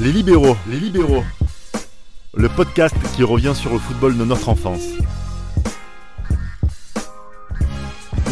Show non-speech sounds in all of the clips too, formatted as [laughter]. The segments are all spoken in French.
Les libéraux, les libéraux. Le podcast qui revient sur le football de notre enfance.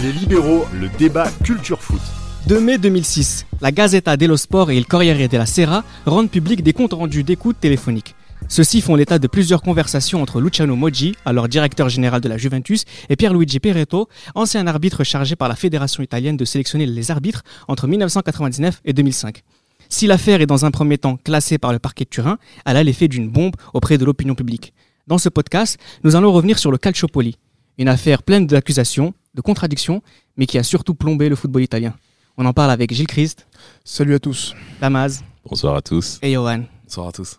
Les libéraux, le débat culture foot. 2 mai 2006, la Gazzetta dello Sport et le Corriere della Sera rendent public des comptes rendus d'écoute téléphoniques. Ceux-ci font l'état de plusieurs conversations entre Luciano Moggi, alors directeur général de la Juventus, et Pierluigi Peretto, ancien arbitre chargé par la Fédération italienne de sélectionner les arbitres entre 1999 et 2005. Si l'affaire est dans un premier temps classée par le parquet de Turin, elle a l'effet d'une bombe auprès de l'opinion publique. Dans ce podcast, nous allons revenir sur le Calciopoli, une affaire pleine d'accusations, de contradictions, mais qui a surtout plombé le football italien. On en parle avec Gilles Christ, Salut à tous. Damaz Bonsoir à tous. et Johan. Bonsoir à tous.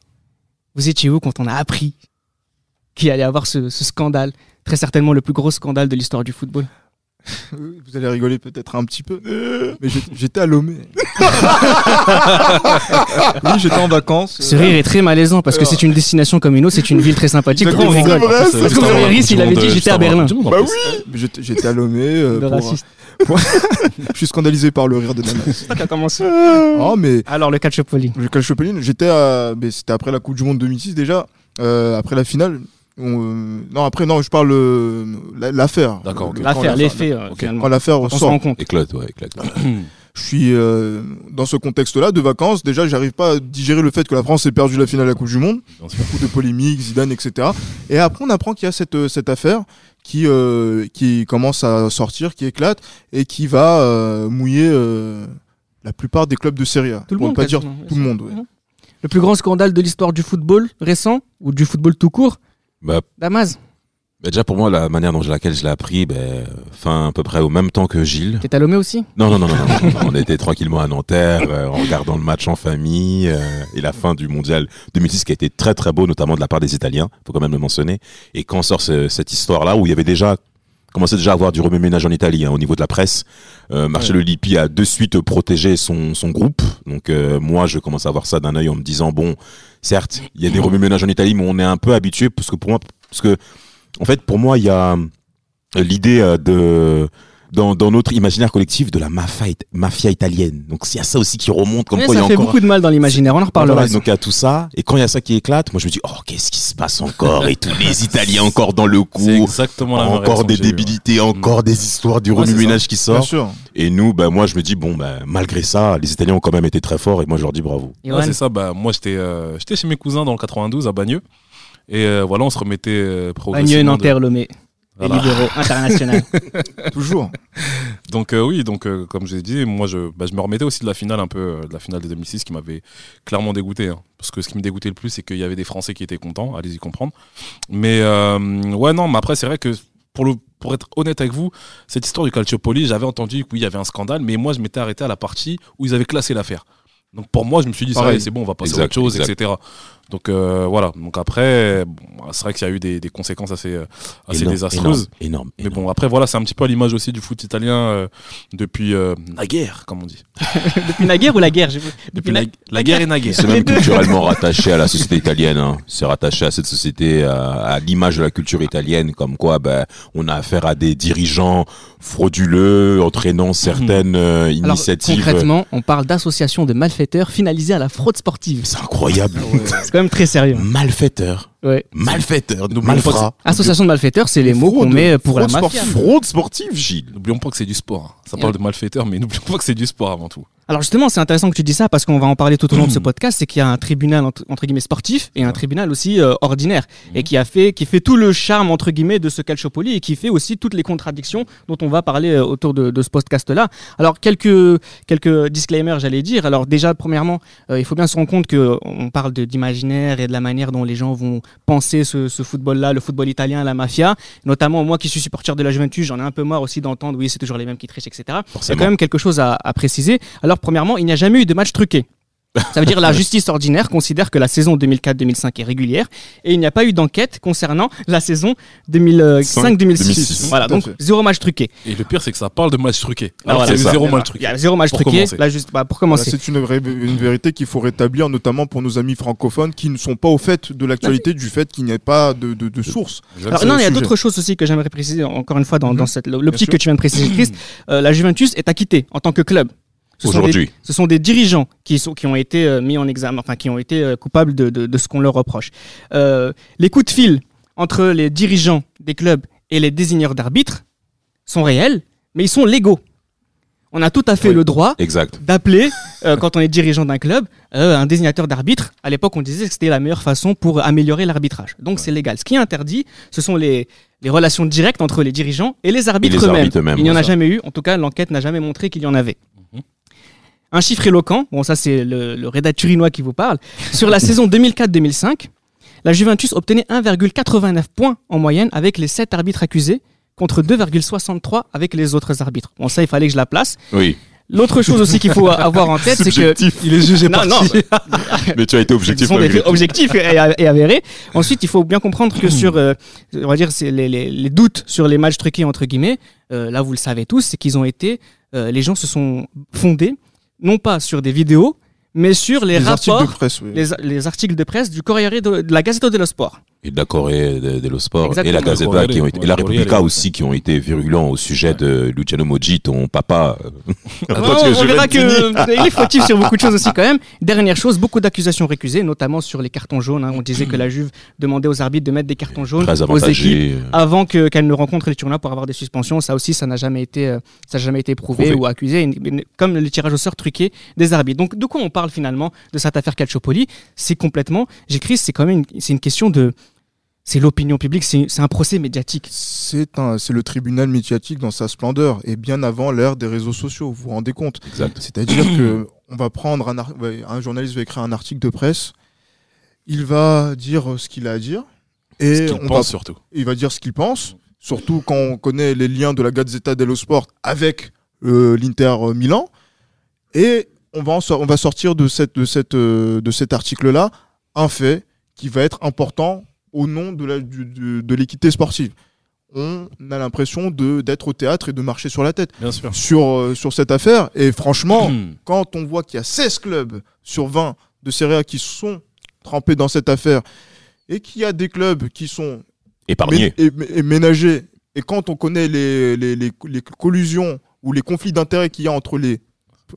Vous étiez où quand on a appris qu'il allait y avoir ce, ce scandale Très certainement le plus gros scandale de l'histoire du football? [laughs] Vous allez rigoler peut-être un petit peu, mais j'étais à Lomé. [laughs] oui, j'étais en vacances. Ce rire est très malaisant parce que c'est une destination comme une autre, c'est une ville très sympathique. On rigole. C'est c'est Parce que. Riri, s'il avait dit j'étais à Berlin. Bah oui J'étais à Lomé. euh, raciste. [laughs] Je suis scandalisé par le rire de Damas. Ça a commencé. Oh, mais Alors le Calciopoli. le Calciopoli, j'étais à. C'était après la Coupe du Monde 2006 déjà, euh, après la finale. On, euh, non, après, non, je parle euh, la- l'affaire. D'accord, L'affaire, les faits, euh, finalement. Quand l'affaire On se rend compte. Éclate, ouais, éclate. [coughs] Je suis euh, dans ce contexte-là de vacances. Déjà, j'arrive pas à digérer le fait que la France ait perdu la finale de la Coupe du Monde. Beaucoup de polémiques, Zidane, etc. Et après, on apprend qu'il y a cette, cette affaire qui, euh, qui commence à sortir, qui éclate et qui va euh, mouiller euh, la plupart des clubs de Serie A. Tout le Pour ne monde, pas dire tout le monde. ouais. Le plus grand scandale de l'histoire du football récent ou du football tout court Bah, Damaz, bah, déjà pour moi, la manière dont laquelle je l'ai appris, ben, fin à peu près au même temps que Gilles. t'es à Lomé aussi? Non, non, non, non, non, non, non, [laughs] on était tranquillement à Nanterre, euh, en regardant le match en famille euh, et la fin du mondial 2006 qui a été très très beau, notamment de la part des Italiens, faut quand même le mentionner. Et quand sort ce- cette histoire-là où il y avait déjà commençait déjà à avoir du remue-ménage en Italie hein, au niveau de la presse. Euh, Marcello Lippi a de suite protégé son, son groupe. Donc euh, moi, je commence à voir ça d'un œil en me disant bon, certes, il y a des remue-ménages en Italie, mais on est un peu habitué parce que pour moi, parce que en fait, pour moi, il y a euh, l'idée euh, de dans, dans notre imaginaire collectif de la mafia, it- mafia italienne. Donc il y a ça aussi qui remonte comme quoi il y Ça a fait encore beaucoup de mal dans l'imaginaire, on en reparlera. voilà, donc il y a tout ça. Et quand il y a ça qui éclate, moi je me dis, oh, qu'est-ce qui se passe encore? Et tous les Italiens encore dans le [laughs] coup. exactement la même Encore des débilités, encore des histoires du Ouais, remue-ménage qui Bien sort. sûr. Et nous, bah, moi je me dis, bon, bah, malgré ça, les Italiens ont quand même été très forts et moi je leur dis bravo. Ouais, c'est ça. Bah, moi, j'étais euh, j'étais chez mes cousins dans le 92 à Bagneux. Et euh, voilà, on se remettait euh, Bagneux, progressivement. de- Nanterre, Lomé. Les Voilà. libéraux international. [laughs] Toujours. Donc euh, oui, donc euh, comme j'ai dit, moi je, bah, je me remettais aussi de la finale un peu, euh, de la finale de 2006 qui m'avait clairement dégoûté. hein. Parce que ce qui me dégoûtait le plus, c'est qu'il y avait des Français qui étaient contents, allez-y comprendre. Mais euh, ouais, non, mais après c'est vrai que pour, le, pour être honnête avec vous, cette histoire du Calciopoli, j'avais entendu qu'il y avait un scandale, mais moi je m'étais arrêté à la partie où ils avaient classé l'affaire. Donc pour moi, je me suis dit, c'est bon, on va passer Exact, à autre chose, exact. etc. Donc euh, voilà. Donc après, bon, c'est vrai qu'il y a eu des, des conséquences assez, euh, assez Énorme, désastreuses. Énorme, énorme. Mais bon, après, voilà, c'est un petit peu à l'image aussi du foot italien euh, depuis euh, la guerre, comme on dit. [laughs] Depuis la guerre ou la guerre j'ai- Depuis la, la guerre et la guerre. C'est même culturellement rattaché à la société italienne. hein. C'est rattaché à cette société, à, à l'image de la culture italienne, comme quoi ben, on a affaire à des dirigeants frauduleux, entraînant certaines euh, Alors, initiatives. concrètement, on parle d'association de malfaiteurs finalisée à la fraude sportive. C'est incroyable. C'est quand même très sérieux. Malfaiteur. Ouais. Malfaiteur. Malfrat. Association de malfaiteurs, c'est les mots qu'on met pour la Fraude mafia. sportive. Fraude sportive, Gilles. N'oublions pas que c'est du sport. Ça parle de malfaiteurs, mais [laughs] n'oublions pas que c'est du sport avant tout. Alors justement, c'est intéressant que tu dis ça parce qu'on va en parler tout au long de ce podcast. C'est qu'il y a un tribunal entre, entre guillemets sportif et un tribunal aussi euh, ordinaire et qui a fait, qui fait tout le charme entre guillemets de ce Calciopoli et qui fait aussi toutes les contradictions dont on va parler euh, autour de, de ce podcast-là. Alors quelques quelques disclaimers, j'allais dire. Alors déjà, premièrement, euh, il faut bien se rendre compte que on parle d'imaginaire et de la manière dont les gens vont penser ce, ce football-là, le football italien, la mafia. Notamment moi qui suis supporter de la Juventus, j'en ai un peu marre aussi d'entendre oui c'est toujours les mêmes qui trichent, etc. Il y a Forcément. quand même quelque chose à, à préciser. Alors, premièrement, il n'y a jamais eu de match truqué. Ça veut dire la justice ordinaire considère que la saison 2004-2005 est régulière et il n'y a pas eu d'enquête concernant la saison 2005-2006. 2006. Voilà, donc zéro match truqué. Et le pire, c'est que ça parle de match truqué. Ah, voilà, c'est zéro match Il truqué. y a zéro match Pour truqué. commencer. Là, juste bah, pour commencer. c'est une, vraie- une vérité qu'il faut rétablir, notamment pour nos amis francophones qui ne sont pas au fait de l'actualité du fait qu'il n'y ait pas de, de, de source. Alors, non, il y a d'autres choses aussi que j'aimerais préciser encore une fois dans, Mhm. dans cette l'optique que tu viens de préciser, Christ. [clears throat] Euh, la Juventus est acquittée en tant que club. Ce sont des- Aujourd'hui. ce sont des dirigeants qui, sont, qui ont été euh, mis en examen, enfin qui ont été euh, coupables de, de- de ce qu'on leur reproche. Euh, les coups de fil entre les dirigeants des clubs et les désigneurs d'arbitres sont réels, mais ils sont légaux. On a tout à fait Oui. le droit Exact. d'appeler, [laughs] euh, quand on est dirigeant d'un club, euh, un désignateur d'arbitre. À l'époque, on disait que c'était la meilleure façon pour améliorer l'arbitrage. Donc c'est légal. Ce qui est interdit, ce sont les, les relations directes entre les dirigeants et les arbitres eux-mêmes. Il n'y en a ça. jamais eu. En tout cas, l'enquête n'a jamais montré qu'il y en avait. Un chiffre éloquent, bon ça c'est le, le rédacteur turinois qui vous parle, sur la [laughs] saison 2004-2005, la Juventus obtenait 1,89 points en moyenne avec les 7 arbitres accusés contre 2,63 avec les autres arbitres. Bon ça il fallait que je la place. Oui. L'autre chose aussi qu'il faut [laughs] avoir en tête, c'est que. Il est jugé Non, parti. Mais tu as été objectif. objectifs et, avérés. Ensuite, il faut bien comprendre que sur, euh, on va dire, les, les- les doutes sur les matchs truqués entre guillemets, euh, là vous le savez tous, c'est qu'ils ont été, euh, les gens se sont fondés non pas sur des vidéos, mais sur les, Les articles rapports, de presse, oui. les, les articles de presse du Corriere de, de la Gazzetta dello Sport. Et de la Corée de, de lo Sport et la Corriere, qui ont été, et la Repubblica aussi qui ont été virulents au sujet de Luciano Moggi, ton papa. [laughs] [laughs] que on, on verra Juventini- que il est fautif sur beaucoup de choses aussi quand même. Dernière chose, beaucoup d'accusations récusées, notamment sur les cartons jaunes. hein. On disait que la Juve demandait aux arbitres de mettre des cartons jaunes aux équipes avant que qu'elle ne rencontre les tournois pour avoir des suspensions. Ça aussi, ça n'a jamais été, euh, ça n'a jamais été prouvé, Prouvé. ou accusé, comme le tirage au sort truqué des arbitres. Donc, de quoi on parle finalement de cette affaire Calciopoli C'est complètement, j'écris, c'est quand même, une- c'est une question de, c'est l'opinion publique, c'est un procès médiatique. C'est le tribunal médiatique dans sa splendeur et bien avant l'ère des réseaux sociaux. Vous vous rendez compte. C'est-à-dire [clears throat] que on va prendre un, un journaliste va écrire un article de presse, il va dire ce qu'il a à dire et Ce qu'il on pense va, surtout. il va dire ce qu'il pense. Surtout quand on connaît les liens de la Gazzetta dello Sport avec euh, l'Inter Milan et on va on sortir de cette de cette euh, de cet article là un fait qui va être important au nom de l'équité sportive. On a l'impression de d'être au théâtre et de marcher sur la tête Bien sûr. sur, euh, sur cette affaire. Et franchement, Hmm. quand on voit qu'il y a 16 clubs sur 20 de Serie A qui sont trempés dans cette affaire et qu'il y a des clubs qui sont Épargné. mé- et, et ménagés, et quand on connaît les, les, les, les collusions ou les conflits d'intérêts qu'il y a entre les,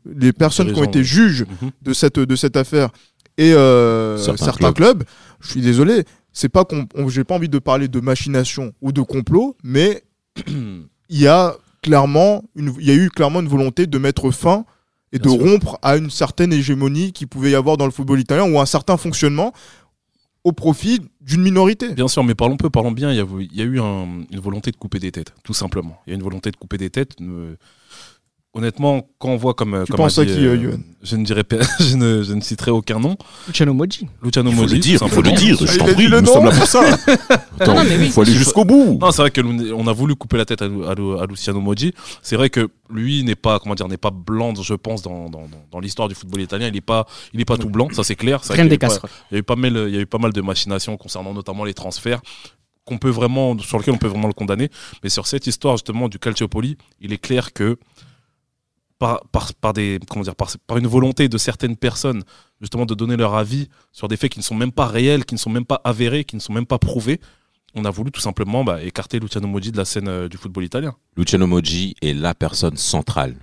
les personnes qui ont été juges Mhm. de cette, de cette affaire et euh, Certains certains, clubs. je suis désolé, c'est pas j'ai pas envie de parler de machination ou de complot, mais [clears throat] il y a clairement une, il y a eu clairement une volonté de mettre fin et Bien de sûr. rompre à une certaine hégémonie qui pouvait y avoir dans le football italien ou un certain fonctionnement au profit d'une minorité. Bien sûr, mais parlons peu, parlons bien. Il y a, il y a eu un- une volonté de couper des têtes, tout simplement. Il y a une volonté de couper des têtes. euh, honnêtement, quand on voit comme. Tu comme penses a à dit, qui, euh, Yoann Je ne dirais pas, [laughs] je ne, je ne citerai aucun nom. Luciano Moggi. Luciano Il faut le dire, faut le dire. Je il t'en prie, nous nom. sommes là pour ça. [laughs] Attends, non, mais oui. il faut aller jusqu'au bout. Non, c'est vrai que on a voulu couper la tête à, Lu- à Lu- à Luciano Moggi. C'est vrai que lui n'est pas, comment dire, n'est pas blanc, je pense, dans, dans, dans- dans l'histoire du football italien. Il n'est pas, il est pas tout blanc, ça c'est clair. Y des casseroles. Il y a eu pas mal, il y a eu pas mal de machinations concernant notamment les transferts qu'on peut vraiment, sur lesquels on peut vraiment le condamner. Mais sur cette histoire justement du Calciopoli, il est clair que par, par, des, comment dire, par une volonté de certaines personnes justement de donner leur avis sur des faits qui ne sont même pas réels, qui ne sont même pas avérés, qui ne sont même pas prouvés, on a voulu tout simplement bah, écarter Luciano Moggi de la scène euh, du football italien. Luciano Moggi est la personne centrale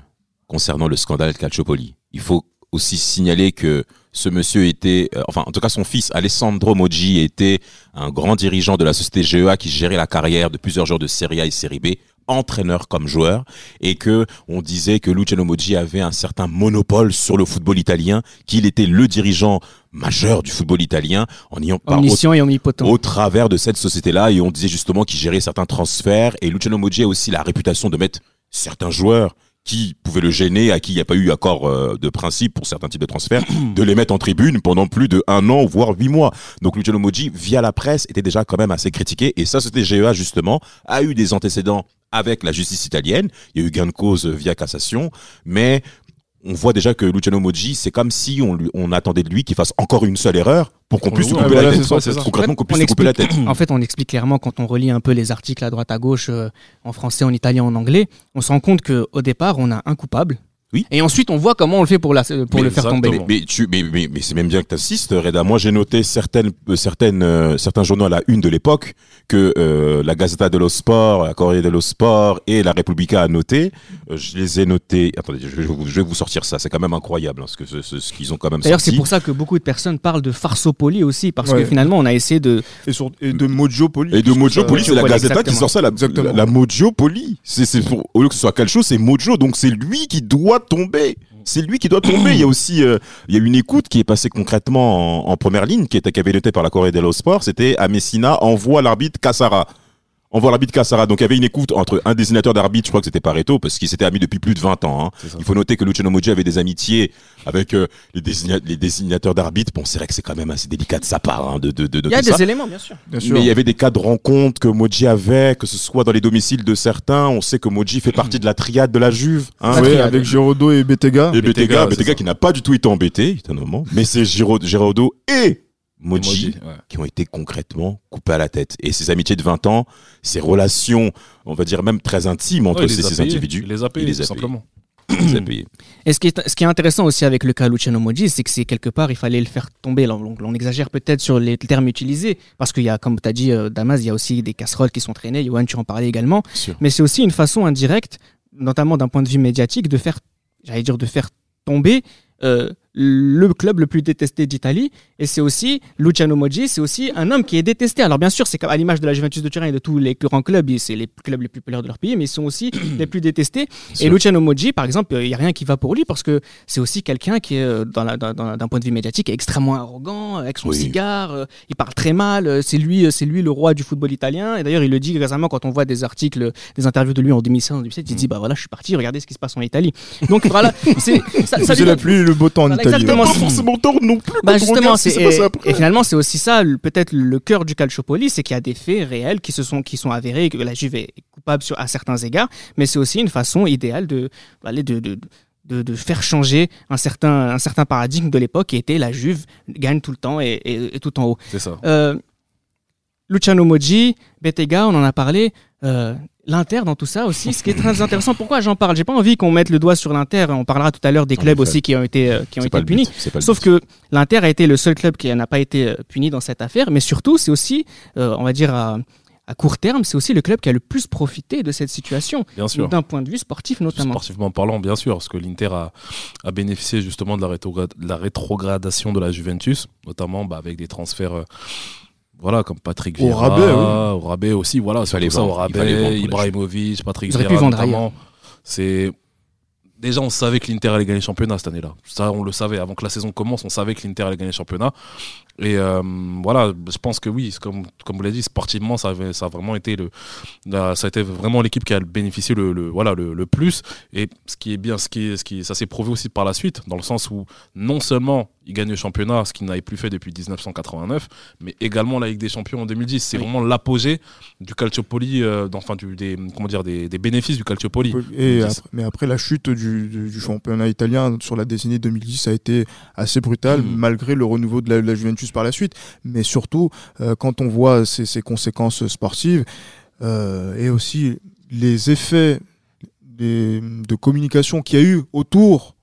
concernant le scandale Calciopoli. Il faut aussi signaler que ce monsieur était, euh, enfin en tout cas son fils Alessandro Moggi était un grand dirigeant de la société GEA qui gérait la carrière de plusieurs joueurs de Serie A et Serie B, entraîneur comme joueur, et que on disait que Luciano Moggi avait un certain monopole sur le football italien, qu'il était le dirigeant majeur du football italien en ayant par et omnipotent. au travers de cette société-là et on disait justement qu'il gérait certains transferts et Luciano Moggi a aussi la réputation de mettre certains joueurs qui pouvaient le gêner, à qui il n'y a pas eu accord euh, de principe pour certains types de transferts, [clears throat] de les mettre en tribune pendant plus de un an, voire huit mois. Donc Luciano Moggi, via la presse, était déjà quand même assez critiqué et sa société GEA, justement, a eu des antécédents avec la justice italienne. Il y a eu gain de cause via cassation, mais on voit déjà que Luciano Moggi, c'est comme si on, lui- on attendait de lui qu'il fasse encore une seule erreur pour qu'on puisse couper la. Concrètement, qu'on puisse couper tête. En fait, on explique clairement quand on relit un peu les articles à droite à gauche, euh, en français, en italien, en anglais, on se rend compte qu'au départ, on a un coupable, Oui. Et ensuite, on voit comment on le fait pour, la, pour Mais le faire tomber. Mais, mais, tu, mais, mais, mais c'est même bien que tu assistes, Reda. Moi, j'ai noté certaines, euh, certaines, euh, certains journaux à la une de l'époque que euh, la Gazzetta dello Sport, la Corriere dello Sport et la Repubblica a noté. Euh, je les ai notés. Attendez, je vais vous, je vais vous sortir ça. C'est quand même incroyable hein, ce que ce, ce- ce qu'ils ont quand même D'ailleurs, c'est pour ça que beaucoup de personnes parlent de Farsopoli aussi, parce que finalement, on a essayé de. Et, sur, et de Mojopoli. Et de Mojopoli, c'est la Gazzetta qui sort ça, la, la, la Mojopoli. C'est, c'est pour, au lieu que ce soit Calcio, c'est Mojo, donc c'est lui qui doit tomber. C'est lui qui doit tomber. Il y a aussi, euh, il y a une écoute qui est passée concrètement en, première ligne, qui était notée par la Corée dello Sport. C'était à Messina, envoie l'arbitre Cassara. Envoie l'arbitre Cassara. Donc il y avait une écoute entre un désignateur d'arbitre, je crois que c'était Pareto, parce qu'ils s'étaient amis depuis plus de 20 ans. hein. Il faut noter que Luciano Moggi avait des amitiés avec euh, les, désigna- les désignateurs d'arbitres. Bon, c'est vrai que c'est quand même assez délicat de sa part hein, de, de, de Il y a ça. des éléments, bien sûr. Bien sûr. Mais il y avait des cas de rencontres que Moji avait, que ce soit dans les domiciles de certains. On sait que Moji fait partie de la triade de la Juve. Hein. La triade. avec Girodo et Betega. Et Bettega, Bettega, Bettega qui n'a pas du tout été embêté, étonnamment. Mais c'est Giro- Giraudo et Moji ouais. qui ont été concrètement coupés à la tête. Et ces amitiés de 20 ans, ces relations, on va dire même très intimes entre Ouais, ces, ces individus, Il les a payés, tout simplement. il les a payés. [clears throat] Et ce qui, est, ce qui est intéressant aussi avec le cas Luciano Moggi, c'est que c'est quelque part, il fallait le faire tomber. On, on exagère peut-être sur les termes utilisés, parce qu'il y a, comme tu as dit, euh, Damas, il y a aussi des casseroles qui sont traînées. Johan, tu en parlais également. sûr. Mais c'est aussi une façon indirecte, notamment d'un point de vue médiatique, de faire, j'allais dire, de faire tomber euh, le club le plus détesté d'Italie. Et c'est aussi, Luciano Moggi, c'est aussi un homme qui est détesté. Alors bien sûr, c'est comme à l'image de la Juventus de Turin et de tous les grands clubs, c'est les clubs les plus populaires de leur pays, mais ils sont aussi [clears throat] les plus détestés. Et. Luciano Moggi, par exemple, il n'y a rien qui va pour lui parce que c'est aussi quelqu'un qui est, euh, dans la- dans- dans- d'un point de vue médiatique, est extrêmement arrogant, avec son Oui. cigare, euh, il parle très mal, euh, c'est lui, c'est lui le roi du football italien. Et d'ailleurs, il le dit récemment quand on voit des articles, des interviews de lui en 2016, en 2017, il dit Bah voilà, je suis parti, regardez ce qui se passe en Italie. Donc voilà, [laughs] c'est, ça, ça lui donne- pluie et le beau temps en Voilà, Italie. Exactement. Pas forcément tort non plus. bah justement, regarde ce qui c'est, s'est passé et, après. et finalement, c'est aussi ça, peut-être le cœur du Calciopoli, c'est qu'il y a des faits réels qui se sont, qui sont avérés, que la Juve est coupable sur, à certains égards, mais c'est aussi une façon idéale de, aller de, de, de, de faire changer un certain, un certain paradigme de l'époque qui était la Juve gagne tout le temps et, et- et tout en haut. C'est ça. Euh, Luciano Moggi, Bettega, on en a parlé. Euh, L'Inter dans tout ça aussi, ce qui est très intéressant. Pourquoi j'en parle? J'ai pas envie qu'on mette le doigt sur l'Inter. On parlera tout à l'heure des clubs aussi qui ont été, euh, qui ont été but, punis. Sauf que l'Inter a été le seul club qui n'a pas été euh, puni dans cette affaire, mais surtout, c'est aussi, euh, on va dire à, à court terme, c'est aussi le club qui a le plus profité de cette situation, Bien sûr. d'un point de vue sportif notamment. Sportivement parlant, bien sûr, parce que l'Inter a, a bénéficié justement de la, rétrogra- de la rétrogradation de la Juventus, notamment bah, avec des transferts. Voilà, comme Patrick Au Vieira, rabais, oui. au rabais aussi, voilà, c'est ça, au rabais, Ibrahimovic, Patrick Vieira vendre notamment. C'est déjà on savait que l'Inter allait gagner le championnat cette année-là. Ça, on le savait avant que la saison commence, on savait que l'Inter allait gagner le championnat. Et euh, voilà, je pense que oui, comme comme vous l'avez dit, sportivement, ça, avait, ça a vraiment été le, ça a été vraiment l'équipe qui a bénéficié le, le- voilà le, le plus. Et ce qui est bien, ce qui, est- ce qui, ça s'est prouvé aussi par la suite, dans le sens où non seulement il gagne le championnat, ce qu'il n'avait plus fait depuis 1989, mais également la Ligue des Champions en 2010. C'est Oui. vraiment l'apogée du Calciopoli, euh, enfin du, des comment dire des, des bénéfices du Calciopoli. Et 2010. après- mais après la chute du, du- du championnat italien sur la décennie 2010 a été assez brutale Mhm. malgré le renouveau de la, de la Juventus par la suite. Mais surtout euh, quand on voit ces, ces conséquences sportives euh, et aussi les effets des- de communication qu'il y a eu autour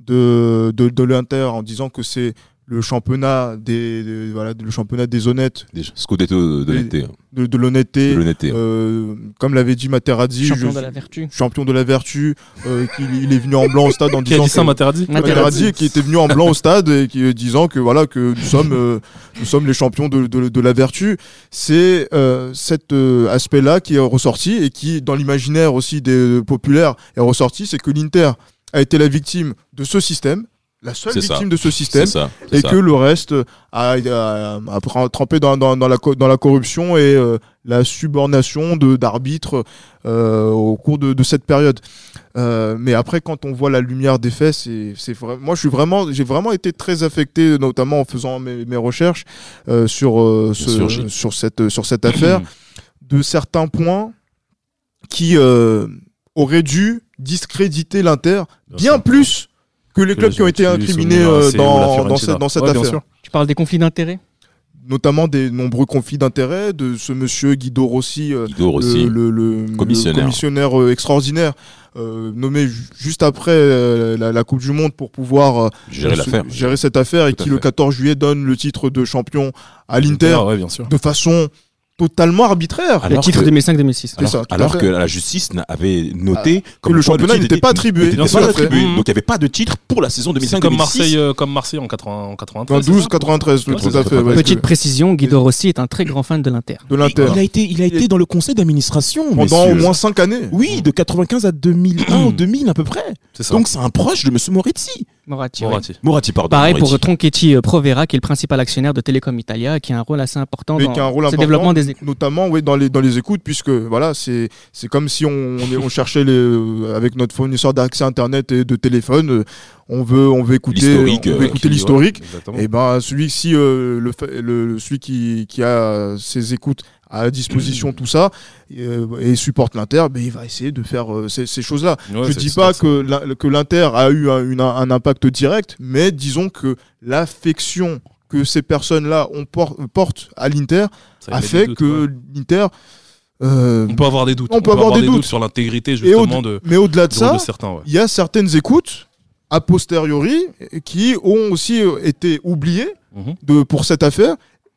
de, de, de l'Inter en disant que c'est le championnat des, des- voilà le championnat des honnêtes Déjà, Scudetto de l'été. de, de l'honnêteté De l'honnêteté. euh, comme l'avait dit Materazzi Champion je- de la vertu. champion de la vertu, euh, qu'il il est venu en blanc au stade en Qui a disant dit ça, que- Materazzi Materazzi. Materazzi, qui était venu en blanc au stade et qui euh, disant que voilà que nous sommes euh, nous sommes les champions de, de, de la vertu. C'est euh, cet euh, aspect-là qui est ressorti et qui dans l'imaginaire aussi des populaires est ressorti, c'est que l'Inter a été la victime de ce système, la seule ça. victime de ce système C'est ça. et ça. que le reste a, a, a trempé dans, dans, dans la, dans la corruption et euh, la subornation de- d'arbitres euh, au cours de, de cette période. Euh, mais après, quand on voit la lumière des faits, c'est. Moi, je suis vraiment, j'ai vraiment été très affecté, notamment en faisant mes, mes recherches euh, sur euh, ce- sur cette sur cette affaire, [clears throat] de certains points qui euh, auraient dû discréditer l'Inter Bien plus que les clubs qui ont été incriminés euh, dans, dans cette, dans cette Ouais, affaire. sûr. Tu parles des conflits d'intérêts notamment des nombreux conflits d'intérêts de ce monsieur Guido Rossi, euh, Guido Rossi. le, le- le- Commissionnaire. le commissionnaire, euh, extraordinaire, euh, nommé ju- juste après euh, la, la Coupe du Monde pour pouvoir euh, gérer se- gérer cette affaire et Tout qui le fait. 14 juillet donne le titre de champion à l'Inter Ah ouais, bien sûr. de façon totalement arbitraire. Alors le titre que- 2005-2006. C'est ça, Alors, que la justice avait noté que comme le championnat n'était était- pas attribué. pas fait. Donc il n'y avait pas de titre pour la saison C'est 2005 comme Marseille, euh, comme Marseille en 80, en 93. 12 c'est ça 93 Ouais, tout à fait. ouais, Petite que- précision, Guido Rossi est un très grand fan de l'Inter. de l'Inter Il a été, il a été dans le conseil d'administration pendant messieurs. au moins 5 années. Oui, de 95 à 2001 ou 2000 à peu près. Donc c'est un proche de Monsieur Moretti. Moratti. Moratti. Moratti, pardon. Pareil pour. Tronchetti euh, Provera, qui est le principal actionnaire de Telecom Italia, qui a un rôle assez important Mais dans qui a un rôle ce important, développement des écoutes. notamment oui, dans, les, dans les écoutes, puisque voilà, c'est c'est comme si on, on, cherchait les, euh, avec notre fournisseur d'accès internet et de téléphone, euh, on veut, on veut écouter, L'historique, on veut euh, écouter Qui- l'historique. ouais, exactement. Et ben celui euh, le, le celui qui, qui a ses écoutes à disposition tout ça euh, et supporte l'Inter, ben il va essayer de faire euh, ces, ces choses-là. Ouais, Je dis pas que l'In- que l'Inter a eu un, une- un impact direct, mais disons que l'affection que ces personnes-là ont por- portent à l'Inter a fait doutes, que ouais. l'Inter euh, On peut avoir des doutes. on peut avoir des doutes. sur l'intégrité et au- justement de, mais au-delà de ça. Ouais. il y a certaines écoutes a posteriori qui ont aussi été oubliées Mhm. de, pour cette affaire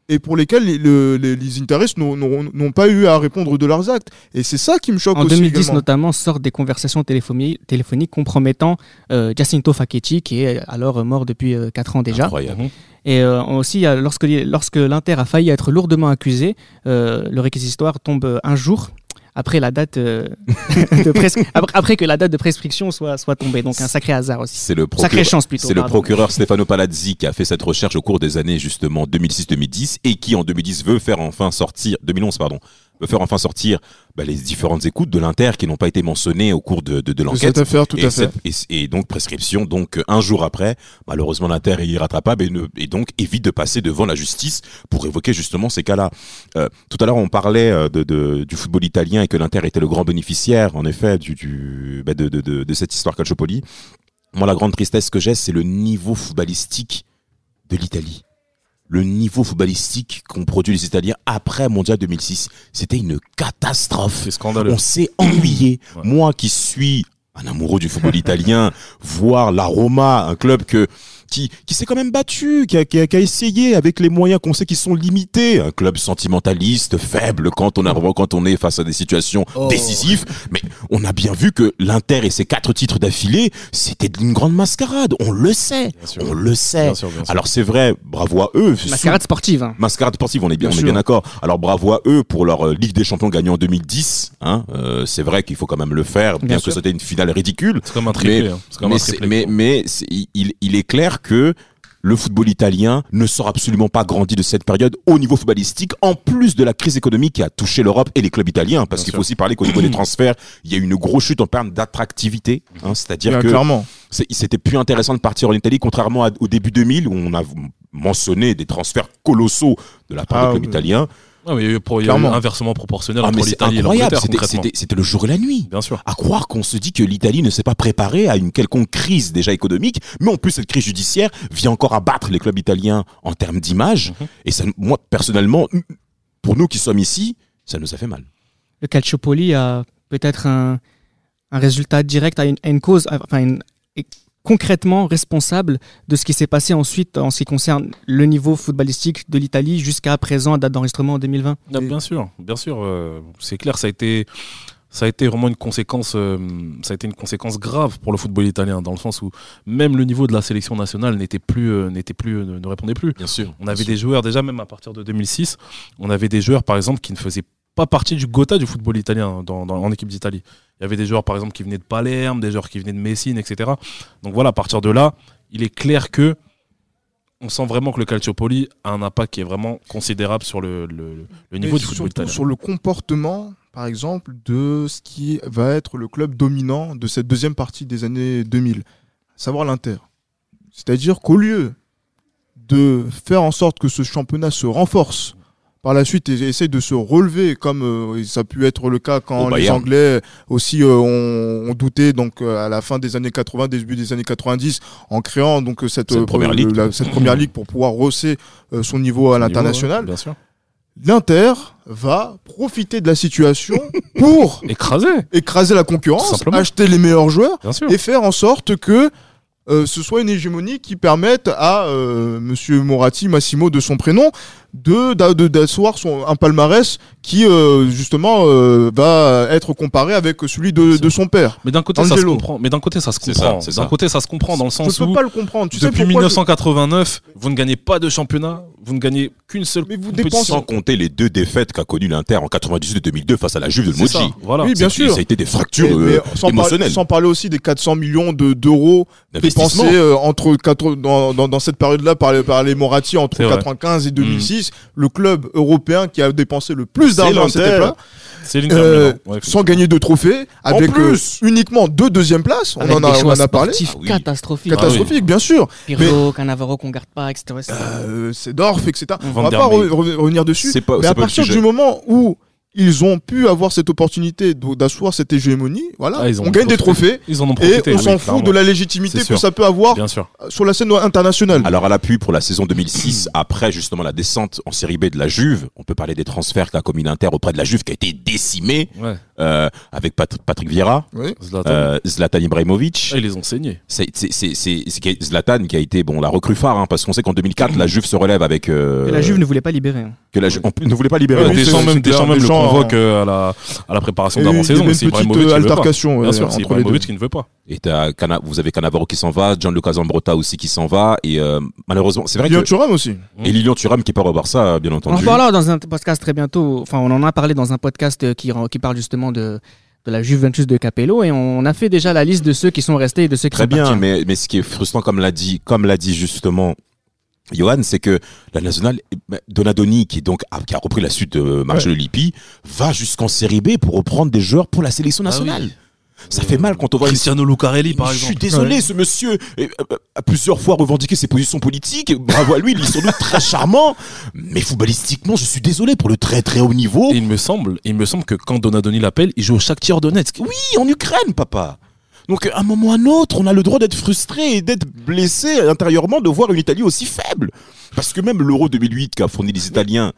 et pour lesquelles les, le- les, les intéressés n'ont- n'ont n'ont pas eu à répondre de leurs actes. Et c'est ça qui me choque En aussi 2010 également. notamment sortent des conversations téléphoniques, téléphoniques compromettant euh, Jacinto Facchetti, qui est alors mort depuis 4 ans déjà. Incroyable. Et euh, aussi, a- lorsque, lorsque l'Inter a failli être lourdement accusé, euh, le réquisitoire tombe euh, un jour après la date euh, [laughs] de pres- après, que la date de prescription soit, soit tombée. Donc un sacré hasard aussi. C'est le procureur. chance plutôt. C'est le procureur Stefano Palazzi qui a fait cette recherche au cours des années justement 2006-2010 et qui en 2010 veut faire enfin sortir 2011 pardon faire enfin sortir bah, les différentes écoutes de l'Inter qui n'ont pas été mentionnées au cours de, de, l'enquête. cette affaire, tout et, à fait. et- et donc prescription, donc un jour après, malheureusement l'Inter est irrattrapable et, ne- et donc évite de passer devant la justice pour évoquer justement ces cas-là. Euh, tout à l'heure on parlait euh, de, de- du football italien et que l'Inter était le grand bénéficiaire en effet du, du- bah, de, de, de, de cette histoire Calciopoli. Moi la grande tristesse que j'ai c'est le niveau footballistique de l'Italie. Le niveau footballistique qu'ont produit les Italiens après Mondial 2006, c'était une catastrophe C'est scandaleux. on s'est ennuyé. [clears throat] Ouais. Moi qui suis un amoureux du football italien, voir la Roma, un club que qui, qui s'est quand même battu, qui a, qui a- qui a essayé avec les moyens qu'on sait qui sont limités, un club sentimentaliste, faible quand on, a, quand on est face à des situations Oh. décisives. Mais on a bien vu que l'Inter et ses quatre titres d'affilée, c'était une grande mascarade. On le sait, Bien sûr. on le sait. Bien sûr, bien sûr. Alors c'est vrai, bravo à eux. Mascarade sportive. hein. Mascarade sportive, on est bien, Bien on est sûr. bien d'accord. Alors bravo à eux pour leur euh, Ligue des Champions gagnée en 2010. Hein. Euh, c'est vrai qu'il faut quand même le faire, bien, Bien que c'était une finale ridicule. C'est comme un triplé. Mais- hein. Mais, il est clair que le football italien ne sort absolument pas grandi de cette période au niveau footballistique, en plus de la crise économique qui a touché l'Europe et les clubs italiens, parce qu'il faut aussi parler qu'au niveau des transferts, il y a eu une grosse chute en termes d'attractivité, hein, c'est-à-dire que clairement. c'était plus intéressant de partir en Italie, contrairement à- au début 2000 où on a mentionné des transferts colossaux de la part Ah, des clubs oui. italiens. Ah, mais il y a eu pro- il y a eu Clairement. inversement proportionnel Ah, mais entre c'est l'Italie et incroyable, l'Angleterre c'était- le jour et la nuit. Bien sûr. À croire qu'on se dit que l'Italie ne s'est pas préparée à une quelconque crise déjà économique, mais en plus cette crise judiciaire vient encore abattre les clubs italiens en termes d'image. Mhm. Et ça, moi personnellement, pour nous qui sommes ici, ça nous a fait mal. Le Calciopoli a peut-être un, un résultat direct à une, à une cause, enfin une- concrètement responsable de ce qui s'est passé ensuite en ce qui concerne le niveau footballistique de l'Italie jusqu'à présent à date d'enregistrement en 2020. Ah, bien sûr, bien sûr, euh, c'est clair, ça a été, ça a été vraiment une conséquence, euh, ça a été une conséquence grave pour le football italien, dans le sens où même le niveau de la sélection nationale n'était plus, euh, n'était plus, euh, ne, répondait plus. Bien sûr. On avait des joueurs déjà même à partir de 2006, on avait des joueurs par exemple qui ne faisaient pas partie du Gotha du football italien dans, dans- en équipe d'Italie. Il y avait des joueurs par exemple qui venaient de Palerme, des joueurs qui venaient de Messine, etc. Donc voilà, à partir de là, il est clair que on sent vraiment que le Calciopoli a un impact qui est vraiment considérable sur le, le- le niveau Mais du football italien. sur le comportement, par exemple, de ce qui va être le club dominant de cette deuxième partie des années 2000, à savoir l'Inter. C'est-à-dire qu'au lieu de faire en sorte que ce championnat se renforce par la suite et essaye de se relever comme euh, ça a pu être le cas quand les Bayern. Anglais aussi euh, ont, ont douté donc euh, à la fin des années 80, début des années 90 en créant donc cette, Cette première ligue. la- cette première ligue pour pouvoir hausser son niveau à l'international. Bien sûr. L'Inter va profiter de la situation [laughs] pour Écrasé, écraser la concurrence, acheter les meilleurs joueurs et faire en sorte que euh, ce soit une hégémonie qui permette à euh, Monsieur Moratti, Massimo de son prénom, de d'a- de- d'asseoir son un palmarès qui euh, justement euh, va être comparé avec celui de, de son père. Mais d'un côté, ça se comprend. Mais d'un côté, ça se comprend. D'un côté, ça se comprend dans le Je sens peux où pas le comprendre. Tu sais depuis pourquoi je- 1989, vous ne gagnez pas de championnat, vous ne gagnez qu'une seule Mais vous dépensez- Sans compter les deux défaites qu'a connu l'Inter en 98 et 2002 face à la Juve de Moji. Voilà. Oui, bien sûr. Ça a été des fractures Mais- euh, mais sans, par- émotionnelles. sans parler aussi des 400 millions de- d'euros d'investissement. dépensés euh, entre quatre- dans, dans, dans cette période-là par, les- par les Moratti entre C'est vrai. 95 et 2006, le club européen qui a dépensé le plus d'argent à cette époque, euh, Milan. Ouais, sans gagner de trophées, avec euh, plus. uniquement deux deuxièmes places. On Avec en des a, on en a parlé. sportifs Ah oui. Catastrophique, bien sûr. Pirlo, Cannavaro qu'on garde pas, etc. Euh, c'est Dorf, etc. Van on va pas Mey. re- re- revenir dessus. Pas, Mais à partir du moment où ils ont pu avoir cette opportunité d'asseoir cette hégémonie, voilà, Ah, ils on ont gagne des trophées Ils en ont et profité. on oui, s'en fout clairement. de la légitimité que ça peut avoir Bien sûr. sur la scène internationale. Alors à l'appui pour la saison 2006, [clears throat] après justement la descente en série B de la Juve, on peut parler des transferts qu'a commis l'Inter auprès de la Juve qui a été décimée Ouais. Euh, avec Pat- Patrick Vieira, Oui. Zlatan. euh, Zlatan Ibrahimovic. Ah, ils les ont saignés. C'est Zlatan qui a été bon la recrue phare hein, parce qu'on sait qu'en 2004 la Juve se relève avec euh, Et la Juve ne voulait pas libérer. hein. que la Juve on ne voulait pas libérer. Deschamps même, même le convoque hein. euh, à la, à la préparation d'avant-saison. c'est une petite euh, altercation Bien sûr. Ibrahimovic qui ne veut pas. Et vous avez Cannavaro qui s'en va, Gianluca Zambrotta aussi qui s'en va et euh, malheureusement c'est vrai Lilian Thuram aussi. et Lilian Thuram qui part au Barça bien On en entendu. reparlera dans un podcast très bientôt. Enfin, on en a parlé dans un podcast euh, qui, qui parle justement de, de la Juventus de Capello et on a fait déjà la liste de ceux qui sont restés et de ceux qui Très sont bien, partis. mais, mais ce qui est frustrant, comme l'a dit, comme l'a dit justement Johan, c'est que la nationale, Donadoni, qui est donc a, qui a repris la suite de Marcelo Lippi, va jusqu'en série B pour reprendre des joueurs pour la sélection Ah nationale. Ça fait mal quand on voit Cristiano Lucarelli, par je exemple. suis désolé, ce monsieur eh, euh, a plusieurs fois revendiqué ses positions politiques. Bravo à lui, il est sans doute très charmant. Mais footballistiquement, je suis désolé pour le très très haut niveau. Et il me semble, il me semble que quand Donadoni l'appelle, il joue au Shakhtar Donetsk. Oui, en Ukraine, papa. Donc, à un moment ou à un autre, on a le droit d'être frustré et d'être blessé intérieurement de voir une Italie aussi faible. Parce que même l'Euro 2008 qu'a fourni les Italiens,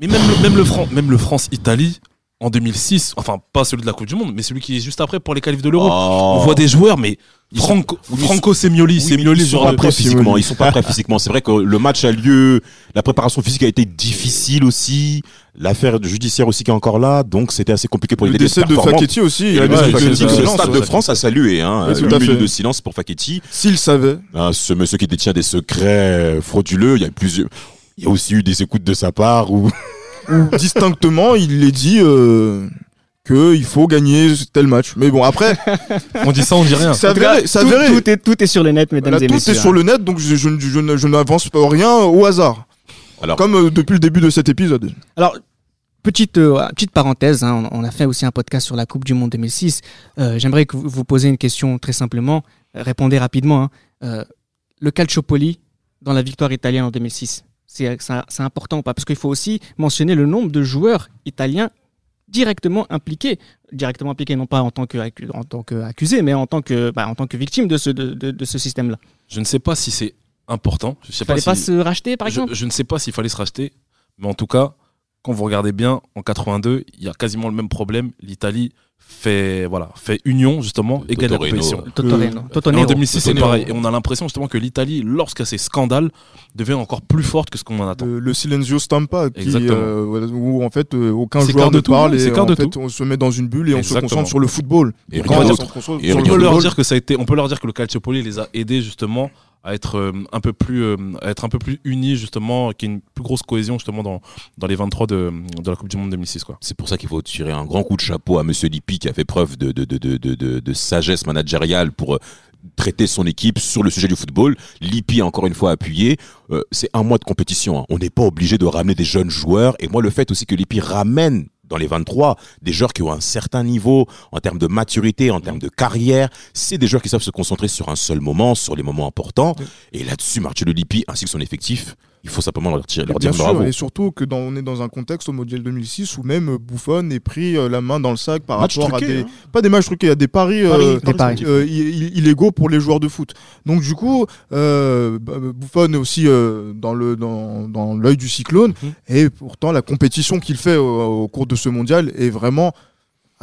Mais même le, même le, Fran- même le France-Italie, en 2006, enfin pas celui de la Coupe du Monde, mais celui qui est juste après pour les qualifs de l'Euro. Oh. On voit des joueurs, mais Franco, Franco Semioli, Oui, mais Semioli, ils sont pas prêts physiquement. Ils sont pas prêts physiquement. C'est vrai que le match a lieu, la préparation physique a été difficile aussi, l'affaire judiciaire aussi qui est encore là, donc c'était assez compliqué pour Le les d'être décès de. Facchetti aussi. Et il a le, ouais, de le stade de. France a salué hein, Oui, tout une à minute fait. de silence pour Facchetti. S'il savait. Hein, ce monsieur qui détient des secrets frauduleux, il y a plusieurs. Il y a aussi eu des écoutes de sa part où Distinctement, il est dit euh, que il faut gagner tel match. Mais bon, après, On dit ça, on dit rien. c'est En tout c'est tout, tout est, tout est sur le net, mesdames Voilà, et tout messieurs. est sur le net, donc je, je, je, je ne- je n'avance pas rien au hasard. Alors- Comme euh, depuis le début de cet épisode. Alors, petite, euh, petite parenthèse, hein, on, on a fait aussi un podcast sur la Coupe du Monde 2006. Euh, J'aimerais que vous, vous posiez une question très simplement. Répondez rapidement. hein. Euh, le Calciopoli dans la victoire italienne en 2006, c'est c'est- important ou pas? Parce qu'il faut aussi mentionner le nombre de joueurs italiens directement impliqués. Directement impliqués, non pas en tant qu'accusés, en tant qu'accusés, mais en tant que, bah, en tant que victimes de ce, de, de- de ce système-là. Je ne sais pas si c'est important. Je sais Il fallait pas se racheter, par je, exemple? je ne sais pas s'il fallait se racheter, mais en tout cas, quand vous regardez bien, en 82, il y a quasiment le même problème. L'Italie fait voilà fait union justement et gagne la compétition. Totorino. Et en Totonero. 2006, c'est pareil. Et on a l'impression justement que l'Italie, lorsqu'il y a ces scandales, devient encore plus forte que ce qu'on en attend. Le, le Silenzio Stampa, qui, euh, où en fait euh, aucun joueur ne tout, parle c'est et en de fait tout. on se met dans une bulle et on se concentre sur le football. Et on Et peut leur dire que ça a été, on peut leur dire que le Calciopoli les a aidés justement à être euh, un peu plus, euh, à être un peu plus unis justement, qu'il y ait une plus grosse cohésion justement dans, dans les 23 de, de la Coupe du Monde 2006 quoi. C'est pour ça qu'il faut tirer un grand coup de chapeau à Monsieur Lippi qui a fait preuve de, de, de, de, sagesse managériale pour euh, traiter son équipe sur le sujet du football. Lippi a encore une fois appuyé. C'est un mois de compétition. hein. On n'est pas obligé de ramener des jeunes joueurs. Et moi, le fait aussi que Lippi ramène dans les 23, des joueurs qui ont un certain niveau en termes de maturité, en termes de carrière. C'est des joueurs qui savent se concentrer sur un seul moment, sur les moments importants. Et là-dessus, Marcello Lippi ainsi que son effectif, il faut simplement leur, tirer, leur dire sûr, bravo. et surtout que dans, on est dans un contexte au mondial 2006 où même Buffon est pris euh, la main dans le sac par Match rapport truqué, à des hein. pas des matchs truqués, il y a des paris, Paris, euh, Des paris. euh, i- illégaux pour les joueurs de foot. Donc du coup, euh, bah, Buffon est aussi euh, dans le dans, dans l'œil du cyclone Mhm. et pourtant la compétition qu'il fait au, au cours de ce mondial est vraiment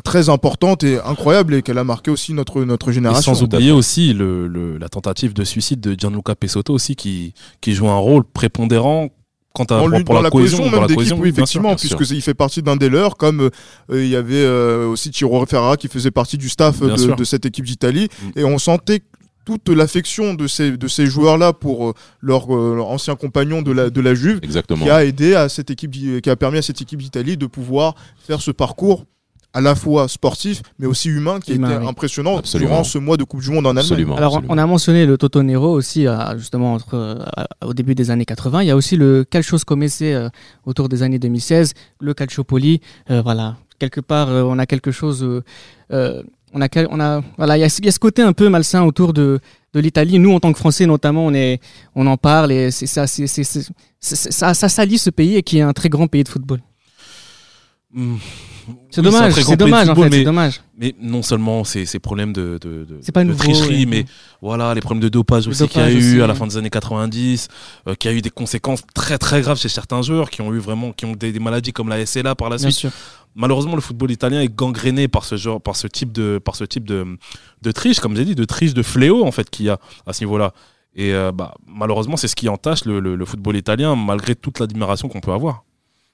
très importante et incroyable et qu'elle a marqué aussi notre notre Et génération. sans oublier aussi le, le- la tentative de suicide de Gianluca Pesotto aussi qui, qui joue un rôle prépondérant quant à pour, la, la cohésion, même d'équipe, oui, effectivement, bien puisque c'est- il fait partie d'un des leurs, comme euh, il y avait euh, aussi Tiro Ferrara qui faisait partie du staff de, cette équipe d'Italie, Mm. et on sentait toute l'affection de ces, de ces joueurs-là pour euh, leur, euh, leur ancien compagnon de la, de la Juve, Exactement. qui a aidé à cette équipe, qui a permis à cette équipe d'Italie de pouvoir faire ce parcours à la fois sportif, mais aussi humain, qui Humain, était oui. Absolument. Alors, on- absolument. on a mentionné le Toto Nero aussi, euh, justement, entre, euh, au début des années 80. Il y a aussi le Calcio Scomesse euh, autour des années 2016, le Calciopoli. Euh, voilà, quelque part, on a quelque chose. euh, on a, on a, voilà, il y a, il y a ce côté un peu malsain autour de, de l'Italie. Nous, en tant que Français, notamment, on, est, on en parle et c'est ça, c'est, ça, ça salit ce pays et qui est un très grand pays de football. Mm. C'est Oui, dommage, c'est dommage en fait, mais- dommage. Mais non seulement ces, ces problèmes de, de, de, C'est pas de nouveau, tricherie, mais voilà, les problèmes de dopage Le aussi qu'il y a eu à la fin des années 90, euh, qui a eu des conséquences très très graves chez certains joueurs qui ont eu vraiment qui ont des, des maladies comme la SLA par la Bien suite. sûr. Malheureusement, le football italien est gangréné par ce genre, par ce type de, par ce type de, de triche, comme j'ai dit, de triche, de fléau en fait qu'il y a à ce niveau-là. Et euh, bah, malheureusement, c'est ce qui entache le, le- le football italien, malgré toute l'admiration qu'on peut avoir.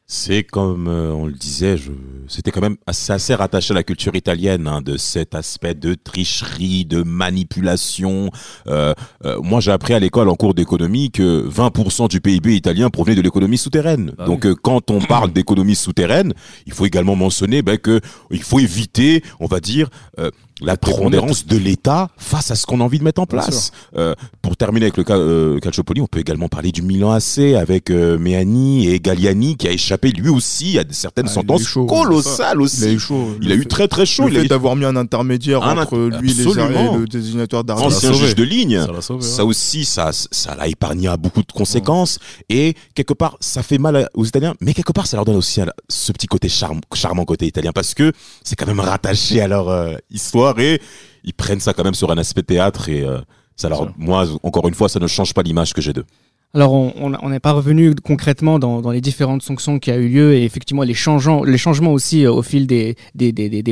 C'est comme euh, on le disait, je... c'était quand même assez, assez rattaché à la culture italienne, hein, de cet aspect de tricherie, de manipulation. Euh, euh, moi, j'ai appris à l'école en cours d'économie que 20% du PIB italien provenait de l'économie souterraine. Ah Donc, oui. euh, quand on parle d'économie souterraine, il faut également mentionner ben, que il faut éviter, on va dire, euh, la prépondérance de l'État face à ce qu'on a envie de mettre en place. Euh, pour terminer avec le cas euh, Calciopoli, on peut également parler du Milan AC avec euh, Meani et Galliani qui a échappé lui aussi à certaines Ah, sentences chaud, colossales aussi. Il a eu chaud. Il a eu très très chaud. le Il a fait eu d'avoir mis un intermédiaire Un entre int- lui absolument. et le désignateur d'arbitre. ancien juge de ligne. Ça. Ça aussi, ça, ça l'a épargné à beaucoup de conséquences. Et quelque part, ça fait mal aux Italiens, mais quelque part, ça leur donne aussi ce petit côté charme, charmant côté italien, parce que c'est quand même rattaché à leur euh, histoire et ils prennent ça quand même sur un aspect théâtre et euh, ça leur, moi, encore une fois, ça ne change pas l'image que j'ai d'eux. Alors, on- n'est pas revenu concrètement dans, les différentes sanctions qui a eu lieu et effectivement les changements, les changements aussi euh, au fil des,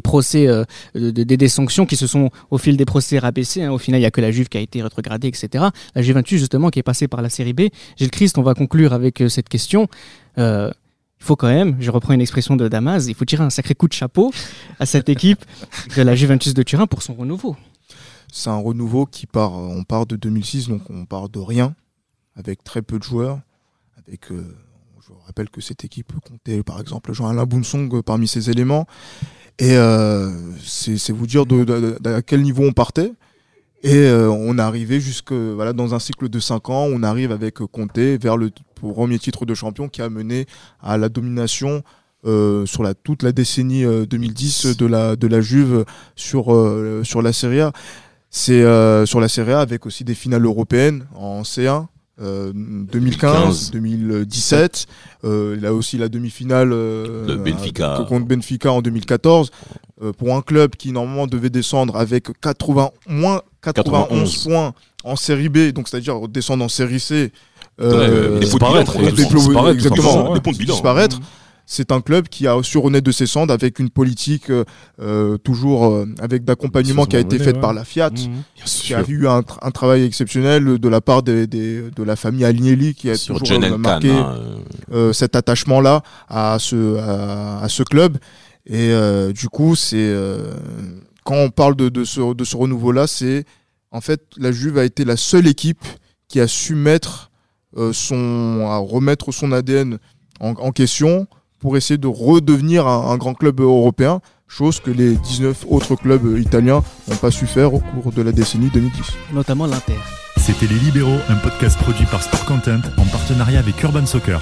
procès, euh, de- de- des, sanctions qui se sont au fil des procès rabaissés. hein. Au final, il n'y a que la Juve qui a été rétrogradée, etc. La Juventus, justement, qui est passée par la série B. Gilles Christ, on va conclure avec euh, cette question. Il faut quand même, je reprends une expression de Damas, il faut tirer un sacré coup de chapeau à cette équipe de la Juventus de Turin pour son renouveau. C'est un renouveau qui part, on part de 2006, donc on part de rien, avec très peu de joueurs. Avec, euh, je vous rappelle que cette équipe comptait par exemple Jean-Alain Boumsong euh, parmi ses éléments. Et euh, c'est vous dire à quel niveau on partait. Et on arrivé jusque voilà dans un cycle de 5 ans, on arrive avec Conte vers le premier titre de champion qui a mené à la domination sur toute la décennie euh, 2010 de la, de la Juve sur, sur la Serie A. C'est sur la Serie A avec aussi des finales européennes en C1. Euh, 2015, 2017, euh, il a aussi la demi-finale euh, Benfica. euh, contre Benfica en 2014 euh, pour un club qui normalement devait descendre avec 80 moins 91, 91. points en série B, donc c'est-à-dire descendre en série C. Ouais, euh, disparaître, plots- disparaître, tout exactement, simplement, des C'est un club qui a su renaître de ses cendres avec une politique euh, euh, toujours euh, avec d'accompagnement qui a été faite par la Fiat. Bien qui a eu un, un travail exceptionnel de la part des, des- de la famille Agnelli qui a Sur toujours euh, marqué hein, euh, euh, cet attachement-là à ce, à, à ce club. Et euh, du coup, c'est euh, quand on parle de, de ce, de ce renouveau-là, c'est en fait la Juve a été la seule équipe qui a su mettre euh, son, à remettre son ADN en, en question pour essayer de redevenir un, un grand club européen, chose que les 19 autres clubs italiens n'ont pas su faire au cours de la décennie 2010. Notamment l'Inter. C'était Les Libéraux, un podcast produit par Sport Content en partenariat avec Urban Soccer.